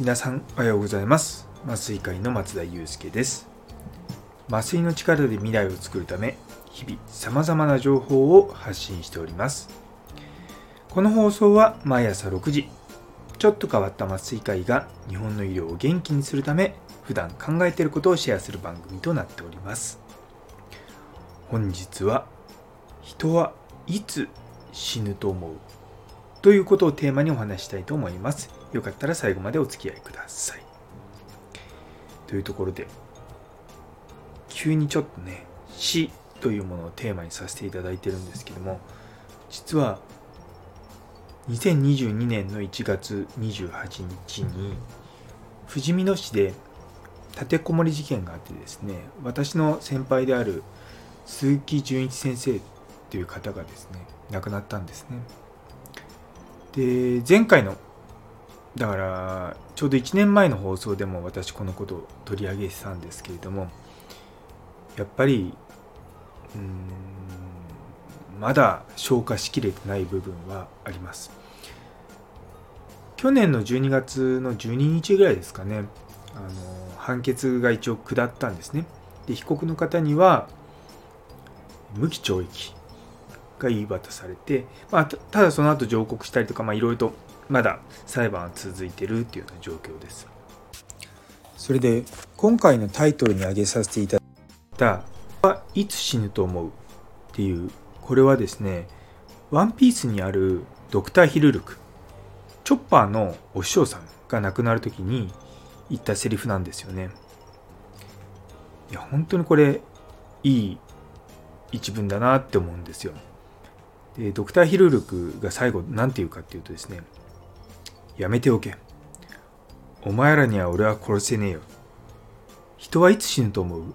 皆さんおはようございます。麻酔会の松田祐介です。麻酔の力で未来を作るため日々様々な情報を発信しております。この放送は毎朝6時ちょっと変わった麻酔会が日本の医療を元気にするため普段考えていることをシェアする番組となっております。本日は人はいつ死ぬと思うということをテーマにお話したいと思います。よかったら最後までお付き合いください。というところで、急にちょっとね、死というものをテーマにさせていただいてるんですけども、実は2022年の1月28日に、富士見野市で立てこもり事件があってですね、私の先輩である鈴木純一先生という方がですね、亡くなったんですね。で前回のだからちょうど1年前の放送でも私このことを取り上げてたんですけれどもやっぱりうんまだ消化しきれてない部分はあります。去年の12月の12日ぐらいですかねあの判決が一応下ったんですね。で被告の方には無期懲役が言い渡されて、まあ、ただその後上告したりとかいろいろとまだ裁判は続いてるっていうような状況です。それで今回のタイトルに挙げさせていただいた「いつ死ぬと思う?」っていうこれはですねワンピースにあるドクター・ヒルルクチョッパーのお師匠さんが亡くなる時に言ったセリフなんですよね。いや本当にこれいい一文だなって思うんですよ。でドクター・ヒルルクが最後何て言うかっていうとですねやめておけ。お前らには俺は殺せねえよ。人はいつ死ぬと思う？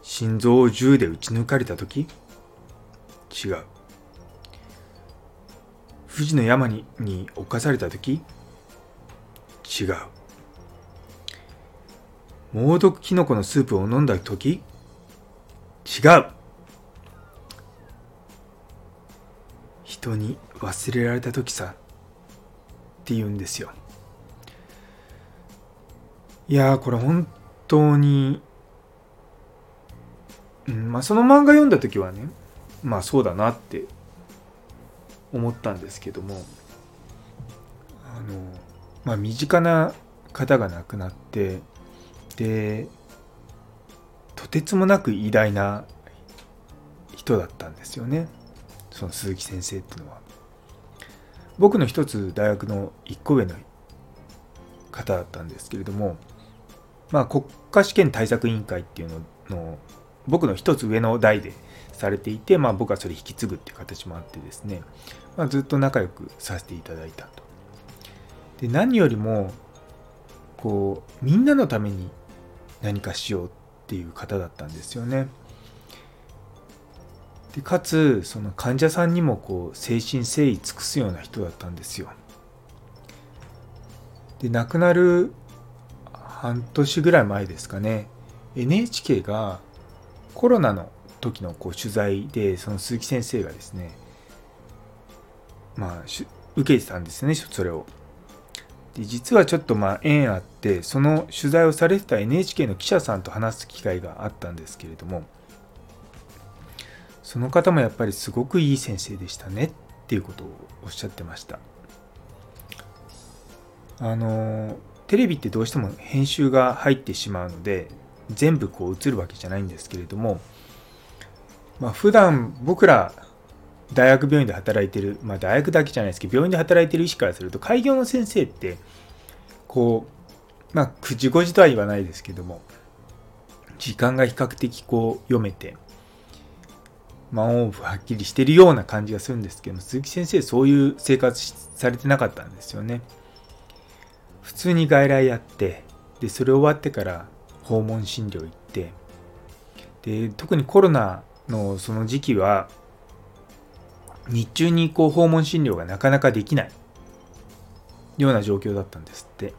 心臓を銃で撃ち抜かれた時？違う。富士の山にに侵された時？違う。猛毒キノコのスープを飲んだ時？違う。人に忘れられた時さ。って言うんですよいやこれ本当に、うんまあ、その漫画読んだ時はねまあそうだなって思ったんですけどもあのまあ身近な方が亡くなってでとてつもなく偉大な人だったんですよね。その鈴木先生っていうのは僕の一つ大学の1個上の方だったんですけれどもまあ国家試験対策委員会っていうのの僕の一つ上の代でされていて、まあ、僕はそれ引き継ぐっていう形もあってですね、まあ、ずっと仲良くさせていただいたと。で何よりもこうみんなのために何かしようっていう方だったんですよね。でかつその患者さんにもこう誠心誠意尽くすような人だったんですよ。で亡くなる半年ぐらい前ですかね。NHK がコロナの時のこう取材でその鈴木先生がですねまあ受けてたんですねそれを。で実はちょっとまあ縁あってその取材をされてた NHK の記者さんと話す機会があったんですけれどもその方もやっぱりすごくいい先生でしたねっていうことをおっしゃってました。あのテレビってどうしても編集が入ってしまうので全部こう映るわけじゃないんですけれどもまあ普段僕ら大学病院で働いてる、まあ、大学だけじゃないですけど病院で働いてる医師からすると開業の先生ってこうまあ9時5時とは言わないですけども時間が比較的こう読めてマンオフはっきりしてるような感じがするんですけども鈴木先生そういう生活されてなかったんですよね。普通に外来やってでそれ終わってから訪問診療行ってで特にコロナのその時期は日中にこう訪問診療がなかなかできないような状況だったんですって。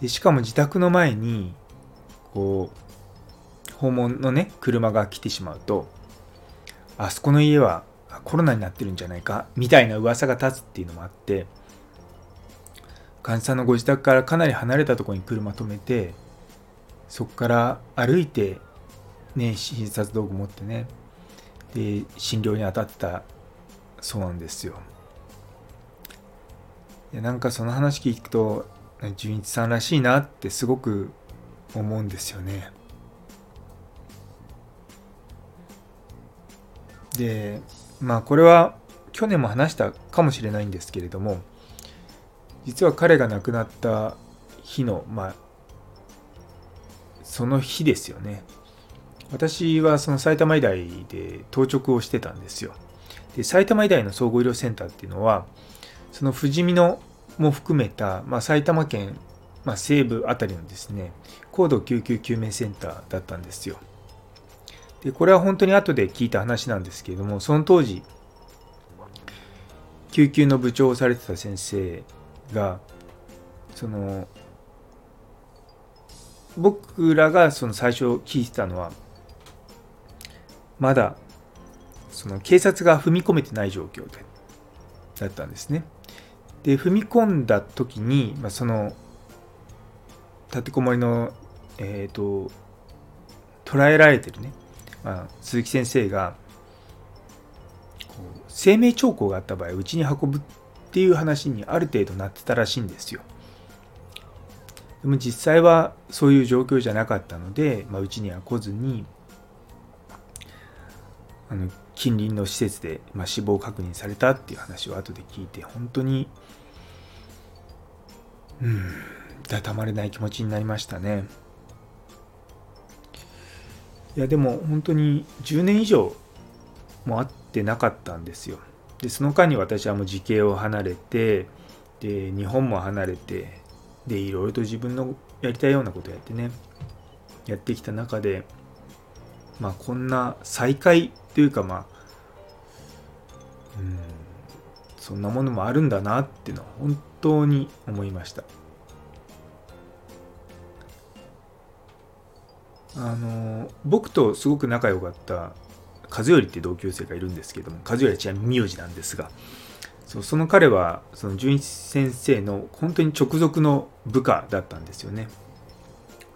でしかも自宅の前にこう訪問のね車が来てしまうとあそこの家はコロナになってるんじゃないか？みたいな噂が立つっていうのもあって患者さんのご自宅からかなり離れたところに車止めてそこから歩いてね診察道具持ってねで診療に当たったそうなんですよ。いやなんかその話聞くと純一さんらしいなってすごく思うんですよね。でまあこれは去年も話したかもしれないんですけれども実は彼が亡くなった日のまあその日ですよね。私はその埼玉医大で当直をしてたんですよ。で埼玉医大の総合医療センターっていうのはその富士見のも含めた、まあ、埼玉県、まあ、西部あたりのですね高度救急救命センターだったんですよ。でこれは本当に後で聞いた話なんですけれどもその当時救急の部長をされてた先生がその僕らがその最初聞いてたのはまだその警察が踏み込めてない状況でだったんですね。で踏み込んだ時に、まあ、その立てこもりの、えーと、捉えられてるね、まあ、鈴木先生が生命兆候があった場合うちに運ぶっていう話にある程度なってたらしいんですよ。でも実際はそういう状況じゃなかったのでうち、には来ずにあの近隣の施設で、まあ、死亡確認されたっていう話を後で聞いて本当にうんだたまれない気持ちになりましたねいやでも本当に10年以上も会ってなかったんですよ。でその間に私はもう時系を離れてで日本も離れてでいろいろと自分のやりたいようなことやってねやってきた中でまあこんな再会というかまあうんそんなものもあるんだなっていうのは本当に思いました。あの僕とすごく仲良かった和頼って同級生がいるんですけども和頼はちなみに名字なんですがそうその彼はその純一先生の本当に直属の部下だったんですよね。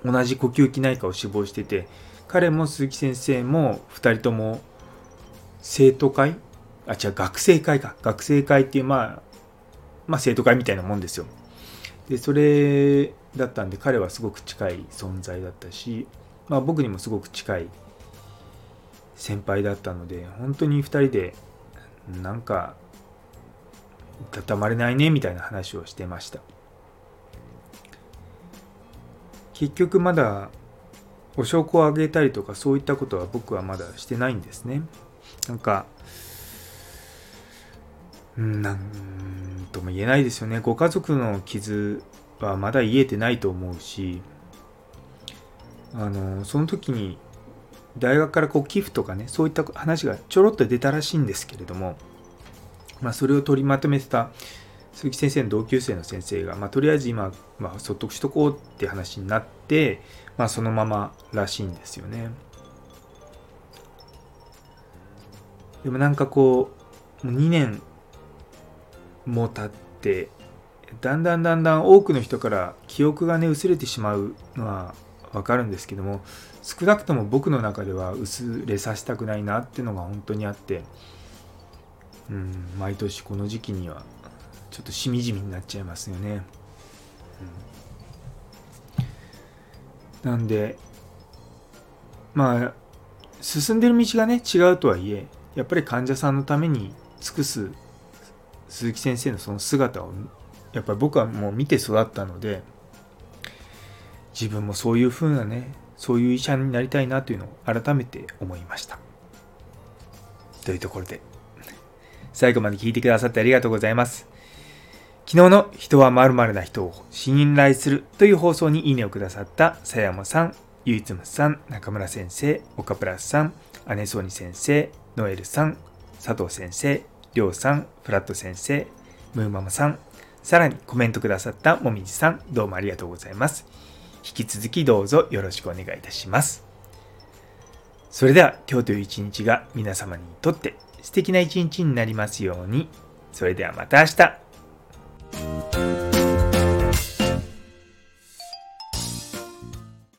同じ呼吸器内科を志望してて彼も鈴木先生も2人とも生徒会？あ違う学生会か。学生会っていうまあまあ生徒会みたいなもんですよ。でそれだったんで彼はすごく近い存在だったし、まあ、僕にもすごく近い先輩だったので本当に2人でなんかたたまれないねみたいな話をしてました。結局まだお証拠をあげたりとかそういったことは僕はまだしてないんですね。なんかなんとも言えないですよね。ご家族の傷はまだ癒えてないと思うしあのその時に大学からこう寄付とかねそういった話がちょろっと出たらしいんですけれども、まあ、それを取りまとめてた鈴木先生の同級生の先生が、まあ、とりあえず今、まあ、そっとしとこうって話になって、まあ、そのままらしいんですよね。でもなんかこう2年も経ってだんだんだんだん多くの人から記憶がね薄れてしまうのはわかるんですけども少なくとも僕の中では薄れさせたくないなっていうのが本当にあってうん毎年この時期にはちょっとしみじみになっちゃいますよね、うん、なんでまあ進んでる道がね違うとはいえやっぱり患者さんのために尽くす鈴木先生のその姿をやっぱり僕はもう見て育ったので自分もそういう風なねそういう医者になりたいなというのを改めて思いましたというところで最後まで聞いてくださってありがとうございます昨日の人は〇〇な人を信頼するという放送にいいねをくださった佐山さん、ゆいつむさん、中村先生、岡プラスさん、姉ソニ先生、ノエルさん、佐藤先生、りょうさん、フラット先生、ムーママさん、さらにコメントくださったもみじさん、どうもありがとうございます。引き続きどうぞよろしくお願いいたします。それでは今日という一日が皆様にとって素敵な一日になりますように。それではまた明日。